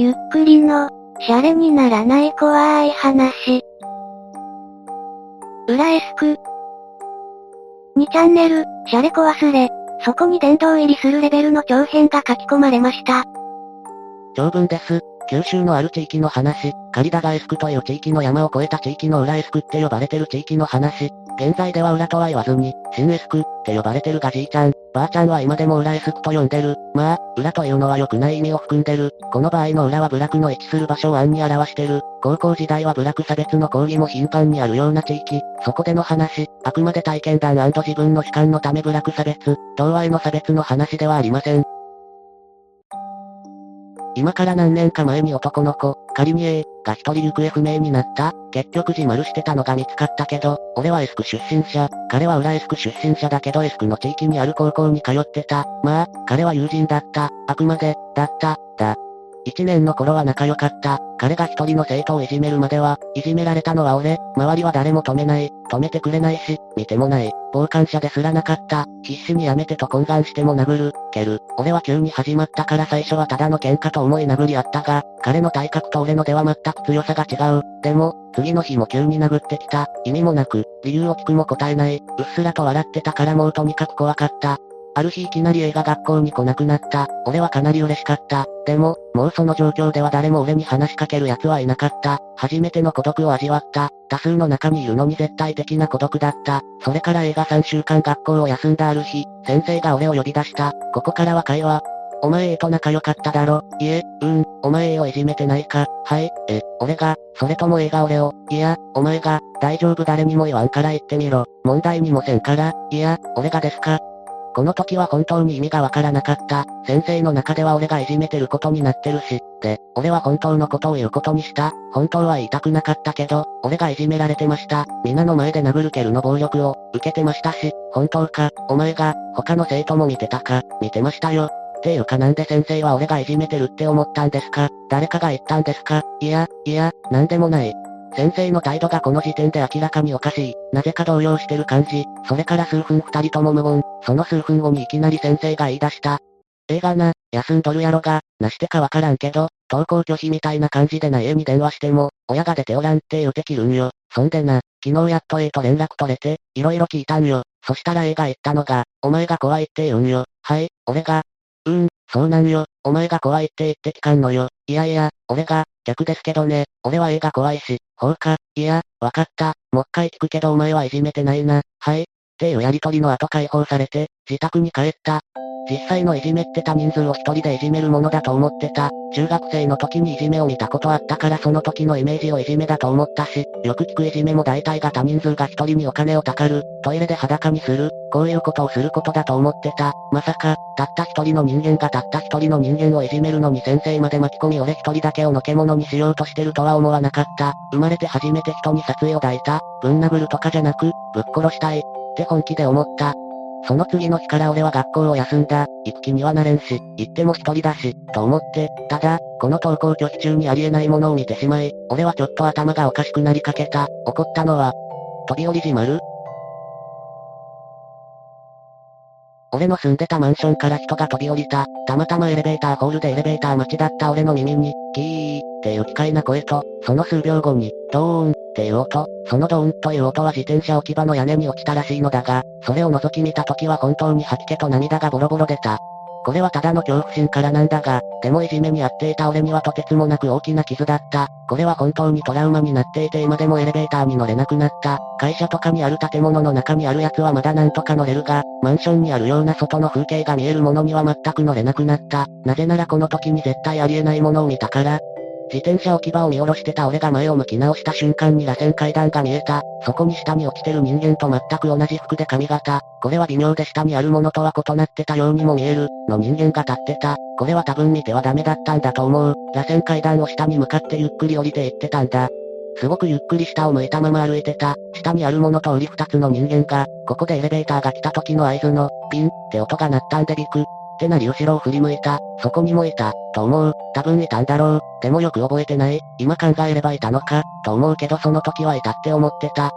ゆっくりの、シャレにならない怖い話。裏エスク。2チャンネル、シャレコ忘れ。そこに殿堂入りするレベルの長編が書き込まれました。長文です。九州のある地域の話、カリダガエスクという地域の山を越えた地域の裏エスクって呼ばれてる地域の話、現在では裏とは言わずに、新エスクって呼ばれてるがじいちゃん、ばあちゃんは今でも裏エスクと呼んでる。まあ、裏というのは良くない意味を含んでる。この場合の裏は部落の位置する場所を暗に表してる。高校時代は部落差別の講義も頻繁にあるような地域。そこでの話、あくまで体験談自分の主観のため部落差別、同和への差別の話ではありません。今から何年か前に男の子、仮に A が一人行方不明になった。結局自丸してたのが見つかったけど、俺はエスク出身者、彼は裏エスク出身者だけどエスクの地域にある高校に通ってた。まあ、彼は友人だった。あくまで、だった、だ。一年の頃は仲良かった。彼が一人の生徒をいじめるまでは、いじめられたのは俺、周りは誰も止めない、止めてくれないし、見てもない、傍観者ですらなかった。必死にやめてと懇願しても殴る、蹴る。俺は急に始まったから最初はただの喧嘩と思い殴り合ったが、彼の体格と俺のでは全く強さが違う。でも、次の日も急に殴ってきた。意味もなく、理由を聞くも答えない。うっすらと笑ってたからもうとにかく怖かった。ある日いきなり映画学校に来なくなった。俺はかなり嬉しかった。でも、もうその状況では誰も俺に話しかける奴はいなかった。初めての孤独を味わった。多数の中にいるのに絶対的な孤独だった。それから映画3週間学校を休んだある日、先生が俺を呼び出した。ここからは会話。お前 A と仲良かっただろ？いえ、うん、お前 A をいじめてないか？はい、え、俺が、それとも A が俺を、いや、お前が、大丈夫誰にも言わんから言ってみろ。問題にもせんから、いや、俺がですか？この時は本当に意味がわからなかった。先生の中では俺がいじめてることになってるし。で、俺は本当のことを言うことにした。本当は言いたくなかったけど、俺がいじめられてました。皆の前で殴る蹴るの暴力を、受けてましたし、本当か、お前が、他の生徒も見てたか、見てましたよ。っていうかなんで先生は俺がいじめてるって思ったんですか？誰かが言ったんですか？いや、いや、なんでもない。先生の態度がこの時点で明らかにおかしい。なぜか動揺してる感じ。それから数分二人とも無言。その数分後にいきなり先生が言い出した。映画な、休んどるやろが、なしてかわからんけど、登校拒否みたいな感じでな家に電話しても、親が出ておらんって言うてきるんよ。そんでな、昨日やっと A と連絡取れて、いろいろ聞いたんよ。そしたら A が言ったのが、お前が怖いって言うんよ。はい、俺が。うーん、そうなんよ。お前が怖いって言って聞かんのよ。いやいや、俺が、逆ですけどね。俺は A が怖いし、ほうか、いや、わかった。もっかい聞くけどお前はいじめてないな。はい。っていうやりとりの後解放されて、自宅に帰った。実際のいじめって他人数を一人でいじめるものだと思ってた。中学生の時にいじめを見たことあったからその時のイメージをいじめだと思ったし、よく聞くいじめも大体が他人数が一人にお金をたかる、トイレで裸にする、こういうことをすることだと思ってた。まさか、たった一人の人間がたった一人の人間をいじめるのに先生まで巻き込み俺一人だけをのけ者にしようとしてるとは思わなかった。生まれて初めて人に殺意を抱いた。ぶん殴るとかじゃなく、ぶっ殺したい。って本気で思った。その次の日から俺は学校を休んだ。行く気にはなれんし、行っても一人だし、と思って、ただ、この登校拒否中にありえないものを見てしまい、俺はちょっと頭がおかしくなりかけた。怒ったのは、飛び降りじまる俺の住んでたマンションから人が飛び降りた。たまたまエレベーターホールでエレベーター待ちだった俺の耳に、キーっていう機械な声と、その数秒後に、ドーンっていう音、そのドーンという音は自転車置き場の屋根に落ちたらしいのだが、それを覗き見た時は本当に吐き気と涙がボロボロ出た。これはただの恐怖心からなんだが、でもいじめにあっていた俺にはとてつもなく大きな傷だった。これは本当にトラウマになっていて今でもエレベーターに乗れなくなった。会社とかにある建物の中にあるやつはまだなんとか乗れるが、マンションにあるような外の風景が見えるものには全く乗れなくなった。なぜならこの時に絶対ありえないものを見たから、自転車置き場を見下ろしてた俺が前を向き直した瞬間に螺旋階段が見えた。そこに下に落ちてる人間と全く同じ服で髪型。これは微妙で下にあるものとは異なってたようにも見える。の人間が立ってた。これは多分見てはダメだったんだと思う。螺旋階段を下に向かってゆっくり降りていってたんだ。すごくゆっくり下を向いたまま歩いてた。下にあるものと売り二つの人間が、ここでエレベーターが来た時の合図の、ピンって音が鳴ったんでビク。ってなり後ろを振り向いた。そこにもいた。と思う。多分いたんだろう。でもよく覚えてない。今考えればいたのか。と思うけどその時はいたって思ってた。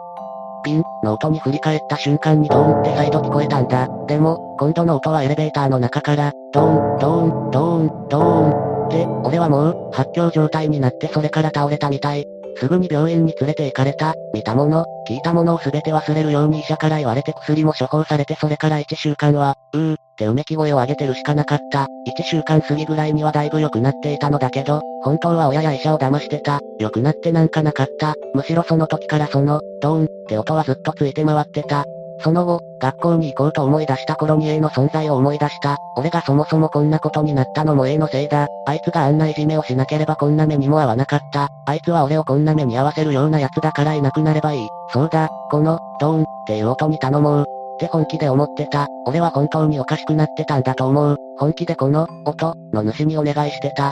ピンの音に振り返った瞬間にドーンって再度聞こえたんだ。でも、今度の音はエレベーターの中から、ドーン、ドーン、ドーン、ドーン。って、俺はもう、発狂状態になってそれから倒れたみたい。すぐに病院に連れて行かれた。見たもの、聞いたものを全て忘れるように医者から言われて薬も処方されてそれから1週間は、うー、ってうめき声を上げてるしかなかった。1週間過ぎぐらいにはだいぶ良くなっていたのだけど、本当は親や医者を騙してた。良くなってなんかなかった。むしろその時からその、ドーンって音はずっとついて回ってた。その後、学校に行こうと思い出した頃に A の存在を思い出した。俺がそもそもこんなことになったのも A のせいだ。あいつがあんないじめをしなければこんな目にも合わなかった。あいつは俺をこんな目に合わせるような奴だからいなくなればいい。そうだ、この、ドーンっていう音に頼もう。って本気で思ってた。俺は本当におかしくなってたんだと思う。本気でこの、音、の主にお願いしてた。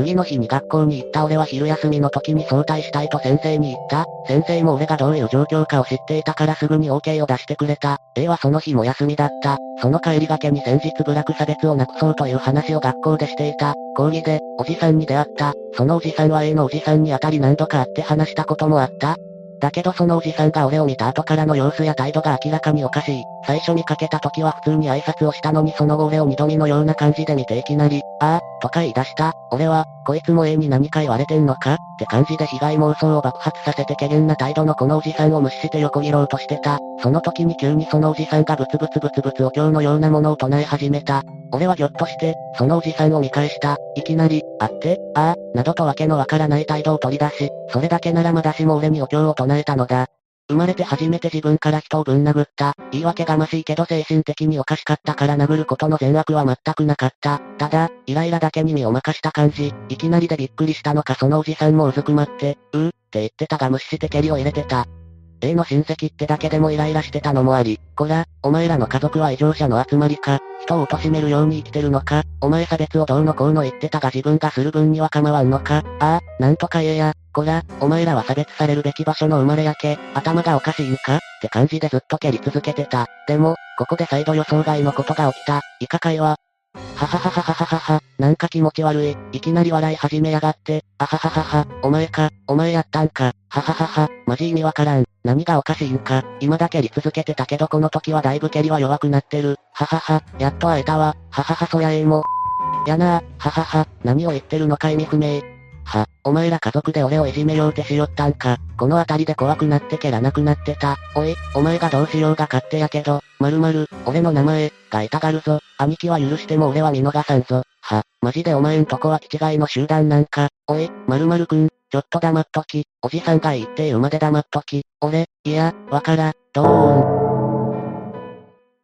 次の日に学校に行った俺は昼休みの時に早退したいと先生に言った。先生も俺がどういう状況かを知っていたからすぐに OK を出してくれた。A はその日も休みだった。その帰りがけに先日部落差別をなくそうという話を学校でしていた。講義で、おじさんに出会った。そのおじさんは A のおじさんに当たり何度か会って話したこともあった。だけどそのおじさんが俺を見た後からの様子や態度が明らかにおかしい。最初見かけた時は普通に挨拶をしたのにその後俺を二度見のような感じで見ていきなり、ああ、とか言い出した。俺は、こいつも A に何か言われてんのか？って感じで被害妄想を爆発させて怪げな態度のこのおじさんを無視して横切ろうとしてた。その時に急にそのおじさんがブツブツブツブツお経のようなものを唱え始めた。俺はぎょっとして、そのおじさんを見返した。いきなり、あって、ああ、などとわけのわからない態度を取り出し、それだけならまだしも俺にお経を唱えたのだ。生まれて初めて自分から人をぶん殴った。言い訳がましいけど精神的におかしかったから殴ることの善悪は全くなかった。ただ、イライラだけに身を任した感じ。いきなりでびっくりしたのかそのおじさんもうずくまって、うーって言ってたが無視して蹴りを入れてた。A の親戚ってだけでもイライラしてたのもあり、こら、お前らの家族は異常者の集まりか、人を貶めるように生きてるのか、お前差別をどうのこうの言ってたが自分がする分には構わんのか、ああ、なんとか言えや、こら、お前らは差別されるべき場所の生まれやけ、頭がおかしいんかって感じでずっと蹴り続けてた。でも、ここで再度予想外のことが起きた。イカ会は、ははははははは。なんか気持ち悪い。いきなり笑い始めやがって。あはははは。お前か。お前やったんか。はははは。マジ意味わからん。何がおかしいんか。今だけり続けてたけどこの時はだいぶ蹴りは弱くなってる。ははは。やっと会えたわ。はははそやえも。やなぁ、ははは、何を言ってるのか意味不明。は、お前ら家族で俺をいじめようってしよったんか。この辺りで怖くなって蹴らなくなってた。おい、お前がどうしようが勝手やけど、まるまる、俺の名前、が痛がるぞ。兄貴は許しても俺は見逃さんぞ。は、マジでお前んとこは気違いの集団なんか。おい、まるまるくん、ちょっと黙っとき。おじさんがいいって言うまで黙っとき。俺、いや、わから、ドーン。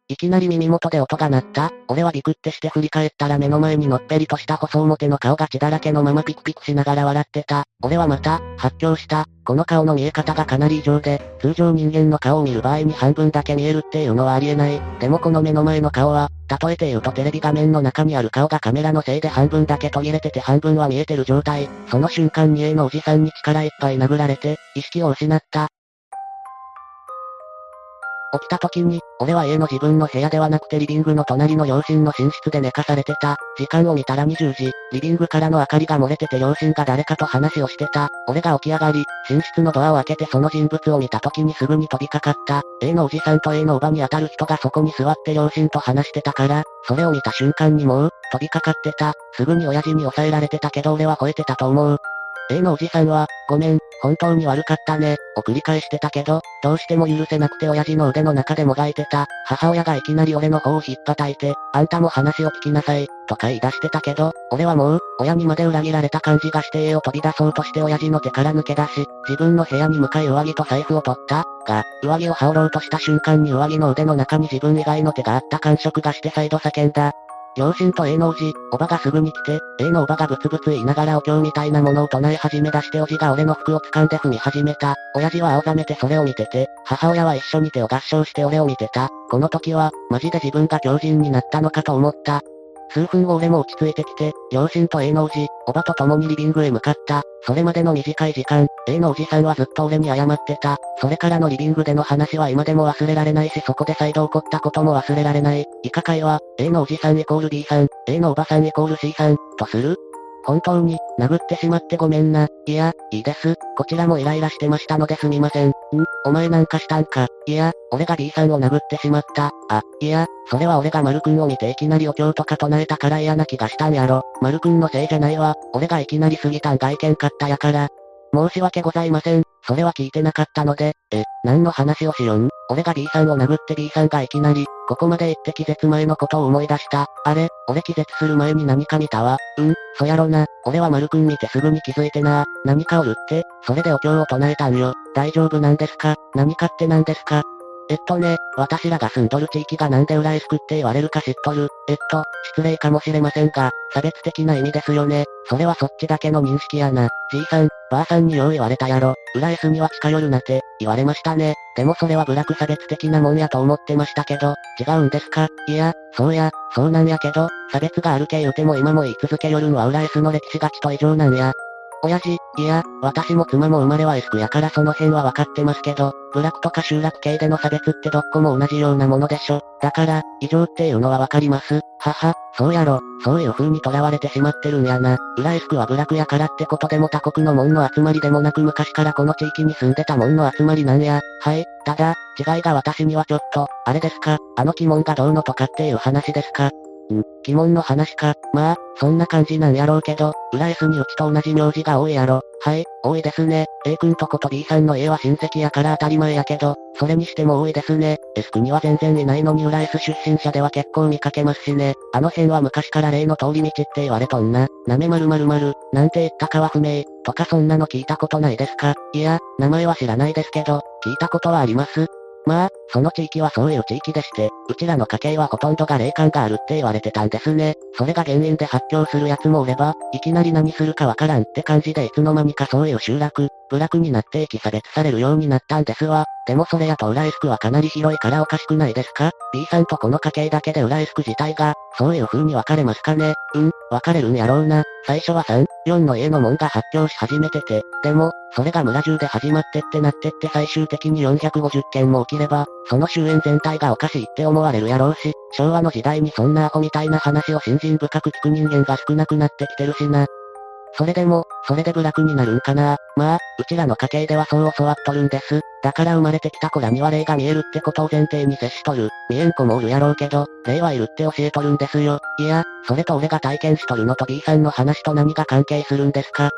いきなり耳元で音が鳴った。俺はビクってして振り返ったら目の前にのっぺりとした細表の顔が血だらけのままピクピクしながら笑ってた。俺はまた、発狂した。この顔の見え方がかなり異常で、通常人間の顔を見る場合に半分だけ見えるっていうのはありえない。でもこの目の前の顔は、例えて言うとテレビ画面の中にある顔がカメラのせいで半分だけ途切れてて半分は見えてる状態。その瞬間に A のおじさんに力いっぱい殴られて、意識を失った。起きた時に、俺は家の自分の部屋ではなくてリビングの隣の両親の寝室で寝かされてた。時間を見たら20時、リビングからの明かりが漏れてて両親が誰かと話をしてた。俺が起き上がり、寝室のドアを開けてその人物を見た時にすぐに飛びかかった。A のおじさんと A のおばに当たる人がそこに座って両親と話してたから、それを見た瞬間にもう、飛びかかってた。すぐに親父に抑えられてたけど俺は吠えてたと思う。A のおじさんは、ごめん、本当に悪かったね、を繰り返してたけど、どうしても許せなくて親父の腕の中でもがいてた。母親がいきなり俺の方を引っ叩いて、あんたも話を聞きなさい、とか言い出してたけど、俺はもう、親にまで裏切られた感じがして家を飛び出そうとして親父の手から抜け出し、自分の部屋に向かい上着と財布を取った。が、上着を羽織ろうとした瞬間に上着の腕の中に自分以外の手があった感触がして再度叫んだ。両親と A のおじ、おばがすぐに来て、A のおばがブツブツ言いながらお経みたいなものを唱え始め出しておじが俺の服を掴んで踏み始めた。親父は青ざめてそれを見てて、母親は一緒に手を合唱して俺を見てた。この時は、マジで自分が狂人になったのかと思った。数分後俺も落ち着いてきて、両親と A のおじ、おばと共にリビングへ向かった。それまでの短い時間、A のおじさんはずっと俺に謝ってた。それからのリビングでの話は今でも忘れられないしそこで再度起こったことも忘れられない。以下会は、A のおじさんイコール B さん、A のおばさんイコール C さん、とする本当に、殴ってしまってごめんな。いや、いいです。こちらもイライラしてましたのですみません。んお前なんかしたんか。いや、俺が B さんを殴ってしまった。あ、いや、それは俺が丸くんを見ていきなりお経とか唱えたから嫌な気がしたんやろ。丸くんのせいじゃないわ。俺がいきなり過ぎたん外見買ったやから。申し訳ございません。それは聞いてなかったので、え、何の話をしよん？俺が B さんを殴って B さんがいきなり、ここまで行って気絶前のことを思い出した。あれ、俺気絶する前に何か見たわ。うん、そやろな。俺は丸くん見てすぐに気づいてな。何かおるって、それでお経を唱えたんよ。大丈夫なんですか？何かって何ですか？えっとね、私らが住んどる地域がなんで浦安区って言われるか知っとる。えっと、失礼かもしれませんが、差別的な意味ですよね。それはそっちだけの認識やな。じいさん、ばあさんによう言われたやろ。浦安には近寄るなって、言われましたね。でもそれは部落差別的なもんやと思ってましたけど、違うんですか？いや、そうや、そうなんやけど、差別があるけ言うても今も言い続けよるんは浦安の歴史がちと異常なんや。親父、いや、私も妻も生まれはエスクやからその辺は分かってますけど、部落とか集落系での差別ってどっこも同じようなものでしょ。だから、異常っていうのは分かります。はは、そうやろ、そういう風に囚われてしまってるんやな。浦エスクは部落やからってことでも他国の門の集まりでもなく昔からこの地域に住んでた門の集まりなんや。はい、ただ、違いが私にはちょっと、あれですか、あの鬼門がどうのとかっていう話ですか。ん、鬼門の話か。まあ、そんな感じなんやろうけど、浦安にうちと同じ名字が多いやろ。はい、多いですね。A 君とこと B さんの家は親戚やから当たり前やけど、それにしても多いですね。S 区には全然いないのに浦安出身者では結構見かけますしね。あの辺は昔から例の通り道って言われとんな。なめまるまるまる、なんて言ったかは不明。とかそんなの聞いたことないですかいや、名前は知らないですけど、聞いたことはあります。まあ、その地域はそういう地域でして、うちらの家系はほとんどが霊感があるって言われてたんですね。それが原因で発狂する奴もおれば、いきなり何するかわからんって感じでいつの間にかそういう集落、部落になっていき差別されるようになったんですわ。でもそれやと浦安区はかなり広いからおかしくないですか ?B さんとこの家系だけで浦安区自体が、そういう風に分かれますかね？うん、分かれるんやろうな。最初は3、4の家の門が発狂し始めてて、でも、それが村中で始まってってなってって最終的に450件も起きれば、その終焉全体がおかしいって思われるやろうし、昭和の時代にそんなアホみたいな話を信心深く聞く人間が少なくなってきてるしな。それでも、それで部落になるんかなまあ、うちらの家系ではそう教わっとるんです。だから生まれてきた子らには霊が見えるってことを前提に接しとる。見えん子もおるやろうけど、霊はいるって教えとるんですよ。いや、それと俺が体験しとるのと B さんの話と何が関係するんですか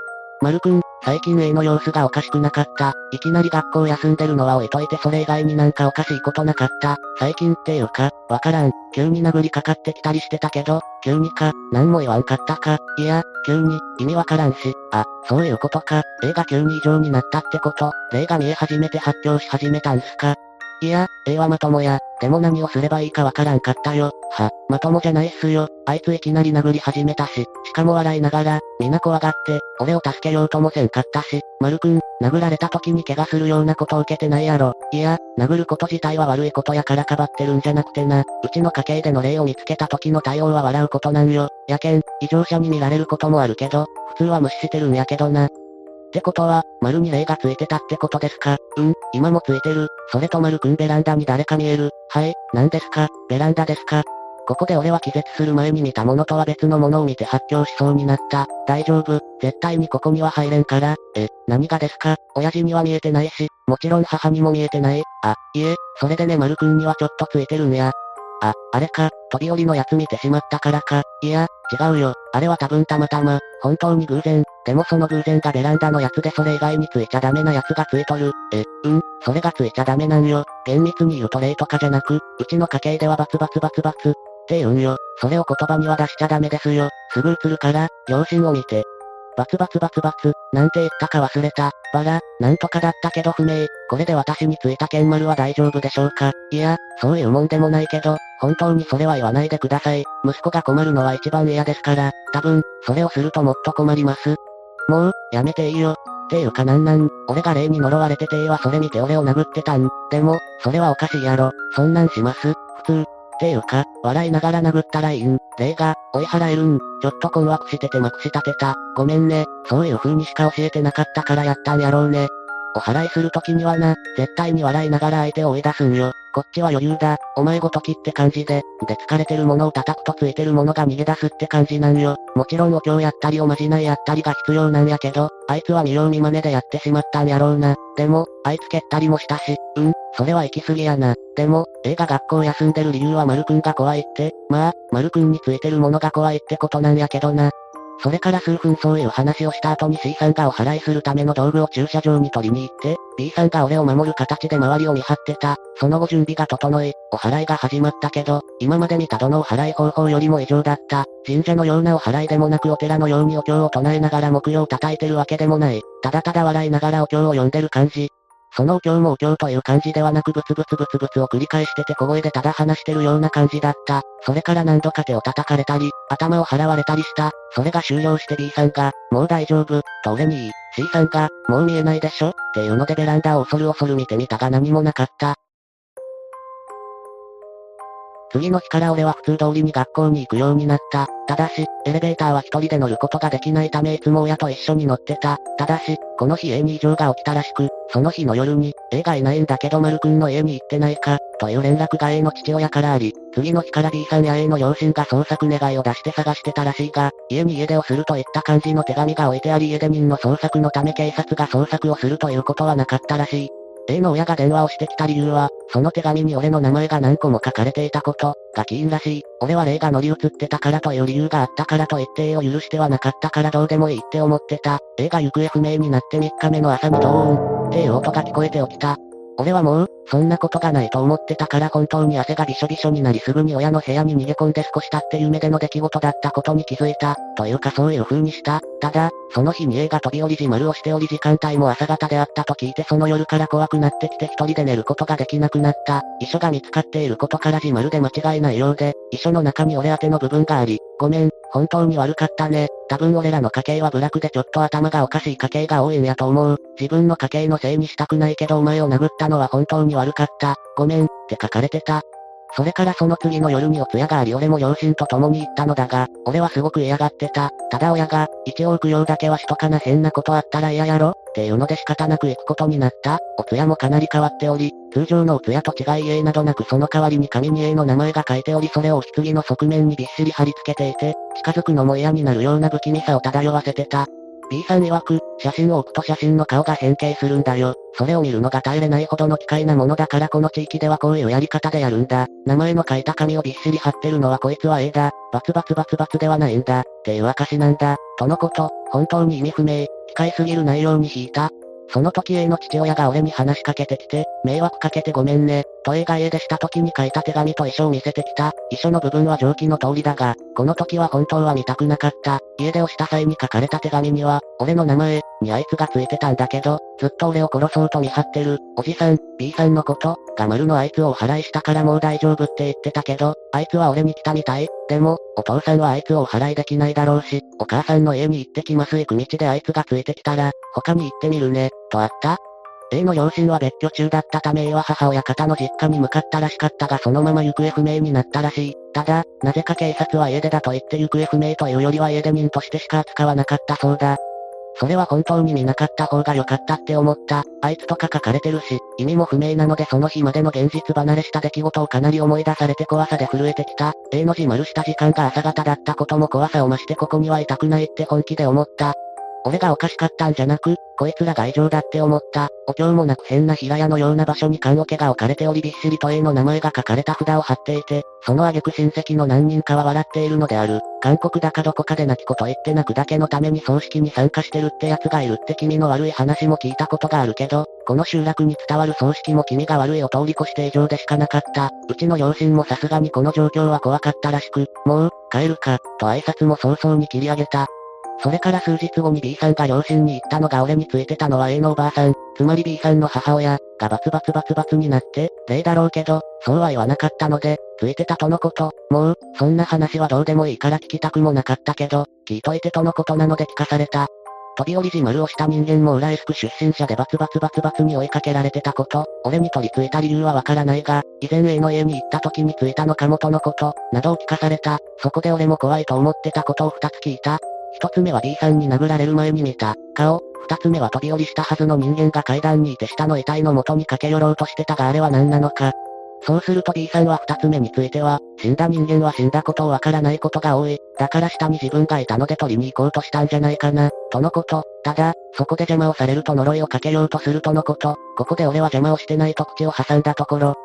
丸くん、最近 A の様子がおかしくなかった。いきなり学校休んでるのは置いといてそれ以外になんかおかしいことなかった。最近っていうか、わからん。急に殴りかかってきたりしてたけど、急にか、何も言わんかったか。いや、急に、意味わからんし。あ、そういうことか。A が急に異常になったってこと。霊が見え始めて発狂し始めたんすか。いや、A はまともや。でも何をすればいいかわからんかったよ。は、まともじゃないっすよ。あいついきなり殴り始めたし、しかも笑いながら、みんな怖がって、俺を助けようともせんかったし、丸くん、殴られた時に怪我するようなことを受けてないやろ。いや、殴ること自体は悪いことやからかばってるんじゃなくてな、うちの家系での例を見つけた時の対応は笑うことなんよ。やけん、異常者に見られることもあるけど、普通は無視してるんやけどな。ってことは、丸に霊がついてたってことですか？うん、今もついてる。それと丸くんベランダに誰か見える。はい、何ですか？ベランダですか？ここで俺は気絶する前に見たものとは別のものを見て発狂しそうになった。大丈夫、絶対にここには入れんから。え、何がですか？親父には見えてないし、もちろん母にも見えてない。あ、いえ、それでね丸くんにはちょっとついてるんや。あ、あれか、飛び降りのやつ見てしまったからか。いや、違うよ。あれは多分たまたま、本当に偶然。でもその偶然がベランダのやつでそれ以外についちゃダメなやつがついとる。え、うん、それがついちゃダメなんよ。厳密に言うと霊とかじゃなく、うちの家系ではバツバツバツバツ。って言うんよ。それを言葉には出しちゃダメですよ。すぐ映るから、両親を見て。バツバツバツバツ、なんて言ったか忘れた。バラ、なんとかだったけど不明。これで私についた剣丸は大丈夫でしょうかいや、そういうもんでもないけど、本当にそれは言わないでください。息子が困るのは一番嫌ですから、多分、それをするともっと困ります。もう、やめていいよ。っていうかなんなん、俺が霊に呪われててはそれ見て俺を殴ってたん。でも、それはおかしいやろ。そんなんします普通。ていうか、笑いながら殴ったらいいん。霊が、追い払えるん。ちょっと困惑しててまくし立てた。ごめんね。そういう風にしか教えてなかったからやったんやろうね。お払いするときにはな、絶対に笑いながら相手を追い出すんよ。こっちは余裕だ、お前ごときって感じで、で疲れてるものを叩くとついてるものが逃げ出すって感じなんよ。もちろんお経やったりおまじないやったりが必要なんやけど、あいつは見よう見真似でやってしまったんやろうな。でも、あいつ蹴ったりもしたし、うん、それは行き過ぎやな。でも、映画学校休んでる理由は丸くんが怖いって、まあ、丸くんについてるものが怖いってことなんやけどな。それから数分そういう話をした後に C さんがお払いするための道具を駐車場に取りに行って、B さんが俺を守る形で周りを見張ってた。その後準備が整い、お払いが始まったけど、今まで見たどのお払い方法よりも異常だった。神社のようなお払いでもなくお寺のようにお経を唱えながら木曜を叩いてるわけでもない。ただただ笑いながらお経を読んでる感じ。そのお経もお経という感じではなくブツブツブツブツを繰り返してて小声でただ話してるような感じだった。それから何度か手を叩かれたり、頭を払われたりした。それが終了して B さんが、もう大丈夫、と俺に言い、C さんが、もう見えないでしょっていうのでベランダを恐る恐る見てみたが何もなかった。次の日から俺は普通通りに学校に行くようになった。ただし、エレベーターは一人で乗ることができないためいつも親と一緒に乗ってた。ただし、この日 A に異常が起きたらしく、その日の夜に、A がいないんだけど丸くんの家に行ってないか、という連絡が A の父親からあり、次の日から B さんや A の両親が捜索願いを出して探してたらしいが、家に家出をするといった感じの手紙が置いてあり家出人の捜索のため警察が捜索をするということはなかったらしい。A の親が電話をしてきた理由は、その手紙に俺の名前が何個も書かれていたこと、が起因らしい。俺は霊が乗り移ってたからという理由があったからと言って A を許してはなかったからどうでもいいって思ってた。A が行方不明になって3日目の朝にドーン、っていう音が聞こえて起きた。俺はもう、そんなことがないと思ってたから本当に汗がびしょびしょになりすぐに親の部屋に逃げ込んで少し経って夢での出来事だったことに気づいた。というかそういう風にした。ただ、その日に A が飛び降り自丸をしており時間帯も朝方であったと聞いてその夜から怖くなってきて一人で寝ることができなくなった。遺書が見つかっていることから自丸で間違いないようで、遺書の中に俺宛ての部分があり、ごめん、本当に悪かったね。多分俺らの家系はブラクでちょっと頭がおかしい家系が多いんやと思う。自分の家系のせいにしたくないけどお前を殴ったのは本当に悪かった。ごめん、って書かれてた。それからその次の夜にお通夜があり俺も両親と共に行ったのだが、俺はすごく嫌がってた。ただ親が、一応供養だけはしとかな変なことあったら嫌やろ？っていうので仕方なく行くことになった。お通夜もかなり変わっており、通常のお通夜と違い A などなくその代わりに紙に A の名前が書いておりそれを棺の側面にびっしり貼り付けていて、近づくのも嫌になるような不気味さを漂わせてた。B さん曰く、写真を置くと写真の顔が変形するんだよ。それを見るのが耐えれないほどの機械なものだからこの地域ではこういうやり方でやるんだ。名前の書いた紙をびっしり貼ってるのはこいつは A だ。バツバツバツバツではないんだ。っていう証なんだ。とのこと、本当に意味不明。機械すぎる内容に引いた。その時 A の父親が俺に話しかけてきて、迷惑かけてごめんね、と A が家出した時に書いた手紙と遺書を見せてきた。遺書の部分は上記の通りだが、この時は本当は見たくなかった。家出をした際に書かれた手紙には、俺の名前、にあいつがついてたんだけど、ずっと俺を殺そうと見張ってる、おじさん、B さんのこと、が丸のあいつをお払いしたからもう大丈夫って言ってたけど、あいつは俺に来たみたい。でも、お父さんはあいつをお払いできないだろうし、お母さんの家に行ってきます行く道であいつがついてきたら、他に行ってみるね、とあった A の両親は別居中だったため A は母親方の実家に向かったらしかったがそのまま行方不明になったらしい。ただ、なぜか警察は家出だと言って行方不明というよりは家出人としてしか扱わなかったそうだ。それは本当に見なかった方が良かったって思った。あいつとか書かれてるし、意味も不明なのでその日までの現実離れした出来事をかなり思い出されて怖さで震えてきた。A の字丸した時間が朝方だったことも怖さを増してここにはいたくないって本気で思った。俺がおかしかったんじゃなく、こいつらが異常だって思った。お経もなく変な平屋のような場所に棺桶が置かれておりびっしりと A の名前が書かれた札を貼っていて、その挙句親戚の何人かは笑っているのである。韓国だかどこかで泣き子と言って泣くだけのために葬式に参加してるって奴がいるって君の悪い話も聞いたことがあるけど、この集落に伝わる葬式も君が悪いを通り越して異常でしかなかった。うちの両親もさすがにこの状況は怖かったらしく、もう、帰るか、と挨拶も早々に切り上げた。それから数日後に B さんが両親に言ったのが俺についてたのは A のおばあさん、つまり B さんの母親、がバツバツバツバツになって、例だろうけど、そうは言わなかったので、ついてたとのこと。もう、そんな話はどうでもいいから聞きたくもなかったけど、聞いといてとのことなので聞かされた。飛び降り自丸をした人間も浦安区出身者でバツバツバツバツに追いかけられてたこと、俺に取り付いた理由はわからないが、以前 A の家に行った時についたのかもとのこと、などを聞かされた。そこで俺も怖いと思ってたことを二つ聞いた。一つ目は B さんに殴られる前に見た顔。二つ目は飛び降りしたはずの人間が階段にいて下の遺体の元に駆け寄ろうとしてたがあれは何なのか。そうすると B さんは二つ目については、死んだ人間は死んだことをわからないことが多い。だから下に自分がいたので取りに行こうとしたんじゃないかな、とのこと。ただ、そこで邪魔をされると呪いをかけようとするとのこと。ここで俺は邪魔をしてないと口を挟んだところ。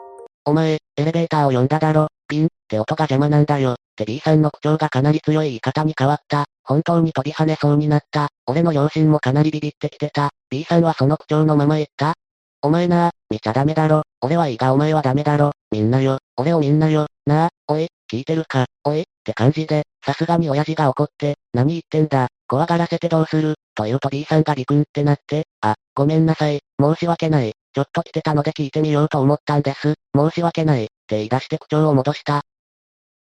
お前、エレベーターを呼んだだろ、ピン、って音が邪魔なんだよ。って B さんの口調がかなり強い言い方に変わった。本当に飛び跳ねそうになった。俺の両親もかなりビビってきてた。B さんはその口調のまま言った。お前なあ、見ちゃダメだろ。俺はいいがお前はダメだろ。みんなよ。俺をみんなよ。なあ、おい、聞いてるか。おい、って感じで、さすがに親父が怒って、何言ってんだ。怖がらせてどうすると言うと B さんがビクンってなって、あ、ごめんなさい。申し訳ない。ちょっと来てたので聞いてみようと思ったんです。申し訳ない。って言い出して口調を戻した。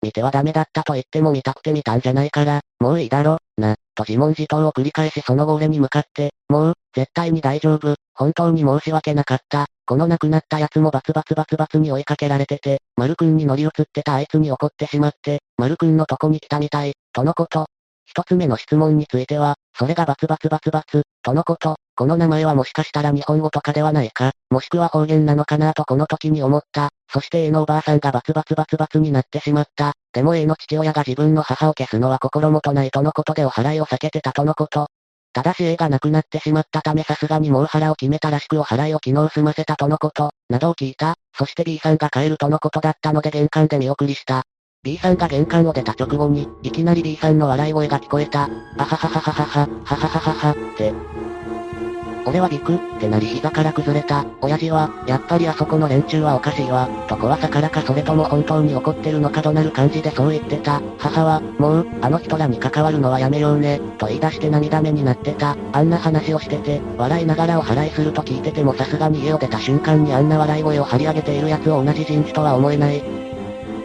見てはダメだったと言っても見たくて見たんじゃないから、もういいだろ、な、と自問自答を繰り返しその後俺に向かって、もう、絶対に大丈夫、本当に申し訳なかった、この亡くなった奴もバツバツバツバツに追いかけられてて、丸くんに乗り移ってたあいつに怒ってしまって、丸くんのとこに来たみたい、とのこと。一つ目の質問については、それがバツバツバツバツ、とのこと。この名前はもしかしたら日本語とかではないか、もしくは方言なのかなとこの時に思った。そして A のおばあさんがバツバツバツバツになってしまった。でも A の父親が自分の母を消すのは心もとないとのことでお払いを避けてたとのこと。ただし A が亡くなってしまったためさすがにもう腹を決めたらしくお払いを昨日済ませたとのこと、などを聞いた。そして B さんが帰るとのことだったので玄関で見送りした。B さんが玄関を出た直後に、いきなり B さんの笑い声が聞こえた。あはははははは、ははははは、って。俺はビクってなり膝から崩れた。親父は、やっぱりあそこの連中はおかしいわ。と怖さからかそれとも本当に怒ってるのか怒鳴る感じでそう言ってた。母は、もう、あの人らに関わるのはやめようね。と言い出して涙目になってた。あんな話をしてて、笑いながらお払いすると聞いててもさすがに家を出た瞬間にあんな笑い声を張り上げている奴を同じ人種とは思えない。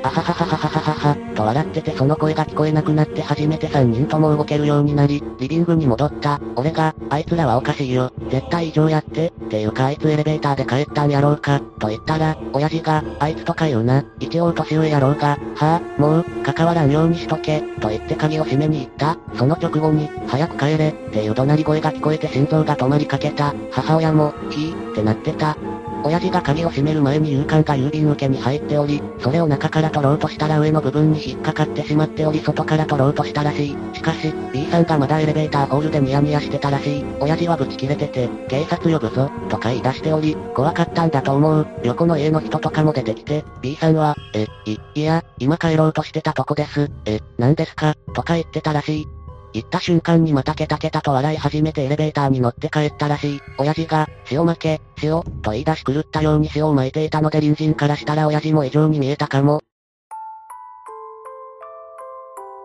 あはははははははと笑っててその声が聞こえなくなって初めて3人とも動けるようになり、リビングに戻った。俺が、あいつらはおかしいよ。絶対異常やって。っていうかあいつエレベーターで帰ったんやろうか。と言ったら、親父が、あいつとか言うな。一応年上やろうが、はぁ、あ、もう、関わらんようにしとけ。と言って鍵を閉めに行った。その直後に、早く帰れ。っていう怒鳴り声が聞こえて心臓が止まりかけた。母親も、ひーってなってた。親父が鍵を閉める前に勇敢が郵便受けに入っており、それを中から取ろうとしたら上の部分に引っかかってしまっており外から取ろうとしたらしい。しかし、B さんがまだエレベーターホールでニヤニヤしてたらしい。親父はブチ切れてて、警察呼ぶぞ、とか言い出しており、怖かったんだと思う。横の家の人とかも出てきて、B さんは、え、い、いや、今帰ろうとしてたとこです。え、何ですか、とか言ってたらしい。行った瞬間にまたケタケタと笑い始めてエレベーターに乗って帰ったらしい。親父が、塩負け、塩、と言い出し狂ったように塩を巻いていたので隣人からしたら親父も異常に見えたかも。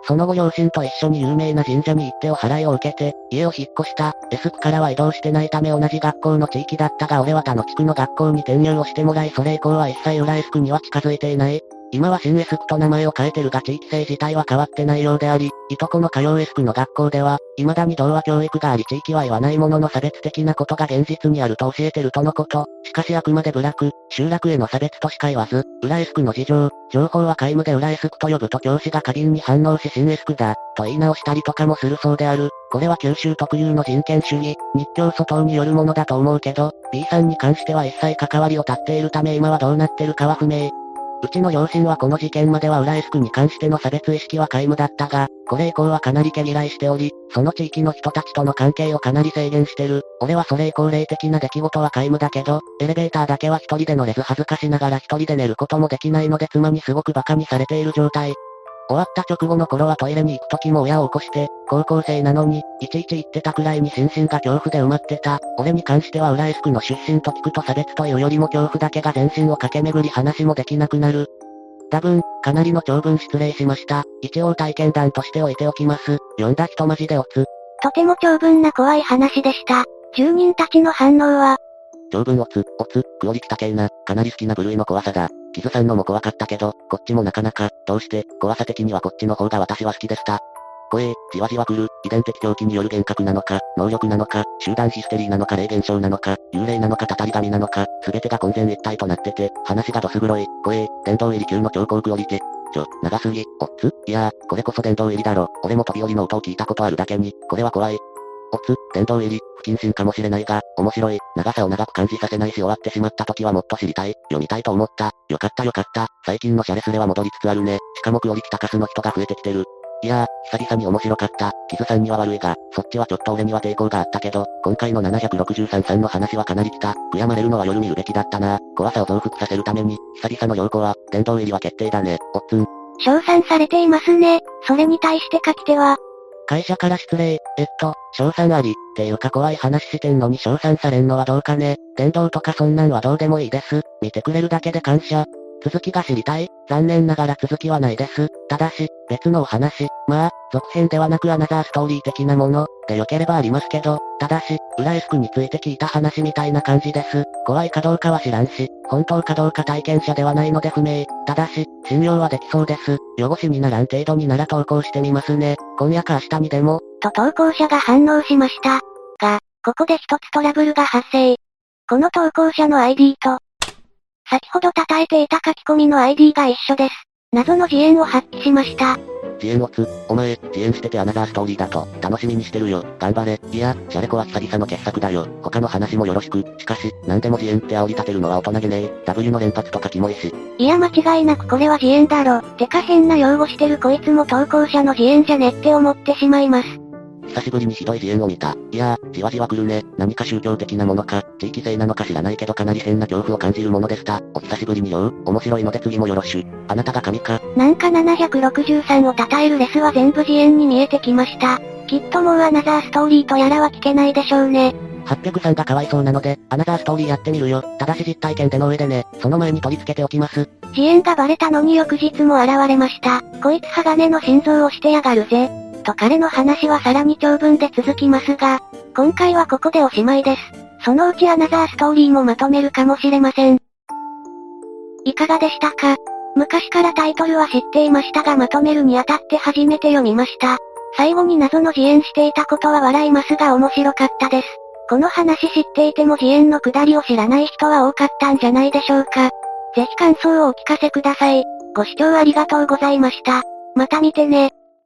その後両親と一緒に有名な神社に行ってお祓いを受けて、家を引っ越した。S 区からは移動してないため同じ学校の地域だったが俺は他の地区の学校に転入をしてもらいそれ以降は一切浦 S 区には近づいていない。今は新 S 区と名前を変えてるが地域性自体は変わってないようであり、いとこの通う S 区の学校では、未だに同和教育があり地域は言わないものの差別的なことが現実にあると教えてるとのこと。しかしあくまで部落、集落への差別としか言わず、裏 S 区の事情、情報は皆無で裏 S 区と呼ぶと教師が過敏に反応し新 S 区だ、と言い直したりとかもするそうである。これは九州特有の人権主義、日教祖等によるものだと思うけど、B さんに関しては一切関わりを絶っているため今はどうなってるかは不明。うちの両親はこの事件までは浦安区に関しての差別意識は皆無だったが、これ以降はかなり毛嫌いしており、その地域の人たちとの関係をかなり制限してる。俺はそれ以降霊的な出来事は皆無だけど、エレベーターだけは一人で乗れず恥ずかしながら一人で寝ることもできないので妻にすごく馬鹿にされている状態。終わった直後の頃はトイレに行く時も親を起こして、高校生なのに、いちいち言ってたくらいに心身が恐怖で埋まってた。俺に関しては浦安区の出身と聞くと差別というよりも恐怖だけが全身を駆け巡り話もできなくなる。多分、かなりの長文失礼しました。一応体験談として置いておきます。読んだ人マジでオツ。とても長文な怖い話でした。住人たちの反応は、長文オツ、オツ、クオリティ高えな、かなり好きな部類の怖さだ。キズさんのも怖かったけど、こっちもなかなか、どうして、怖さ的にはこっちの方が私は好きでした。怖え、じわじわ来る、遺伝的狂気による幻覚なのか、能力なのか、集団ヒステリーなのか霊現象なのか、幽霊なのかたたり神なのか、すべてが混然一体となってて、話がどす黒い、怖え、殿堂入り級の超高クオリティ。ちょ、長すぎ、おっつ？いやー、これこそ殿堂入りだろ。俺も飛び降りの音を聞いたことあるだけに、これは怖い。おつ、殿堂入り、不謹慎かもしれないが、面白い、長さを長く感じさせないし終わってしまった時はもっと知りたい、読みたいと思った。よかったよかった、最近のシャレスレは戻りつつあるね。しかもクオリティ高すの人が増えてきてる。いやー、久々に面白かった。キズさんには悪いが、そっちはちょっと俺には抵抗があったけど、今回の763さんの話はかなり来た。悔やまれるのは夜見るべきだったな。怖さを増幅させるために、久々の陽子は、殿堂入りは決定だね。おっつん。称賛されていますね。それに対して書き手は、会社から失礼、えっと、賞賛あり、っていうか怖い話してんのに賞賛されんのはどうかね。電動とかそんなんはどうでもいいです。見てくれるだけで感謝。続きが知りたい残念ながら続きはないです。ただし、別のお話、まあ、続編ではなくアナザーストーリー的なもの、で良ければありますけど、ただし、浦安区について聞いた話みたいな感じです。怖いかどうかは知らんし、本当かどうか体験者ではないので不明。ただし、信用はできそうです。汚しにならん程度になら投稿してみますね。今夜か明日にでも。と投稿者が反応しました。が、ここで一つトラブルが発生。この投稿者の ID と、先ほど叩いていた書き込みの ID が一緒です。謎の自演を発揮しました。自演をつ、お前、自演しててアナザーストーリーだと、楽しみにしてるよ。頑張れ。いや、シャレコは久々の傑作だよ。他の話もよろしく。しかし、何でも自演って煽り立てるのは大人げねえ。W の連発とかキモいし。いや間違いなくこれは自演だろ。てか変な用語してるこいつも投稿者の自演じゃねって思ってしまいます。久しぶりにひどい自演を見た。いやー、じわじわ来るね。何か宗教的なものか、地域性なのか知らないけどかなり変な恐怖を感じるものでした。お久しぶりによう。面白いので次もよろしゅ。あなたが神か。なんか763を称えるレスは全部自演に見えてきました。きっともうアナザーストーリーとやらは聞けないでしょうね。803がかわいそうなので、アナザーストーリーやってみるよ。ただし実体験での上でね、その前に取り付けておきます。自演がバレたのに翌日も現れました。こいつ鋼の心臓をしてやがるぜ。と彼の話はさらに長文で続きますが、今回はここでおしまいです。そのうちアナザーストーリーもまとめるかもしれません。いかがでしたか？昔からタイトルは知っていましたがまとめるにあたって初めて読みました。最後に謎の自演していたことは笑いますが面白かったです。この話知っていても自演のくだりを知らない人は多かったんじゃないでしょうか。ぜひ感想をお聞かせください。ご視聴ありがとうございました。また見てね。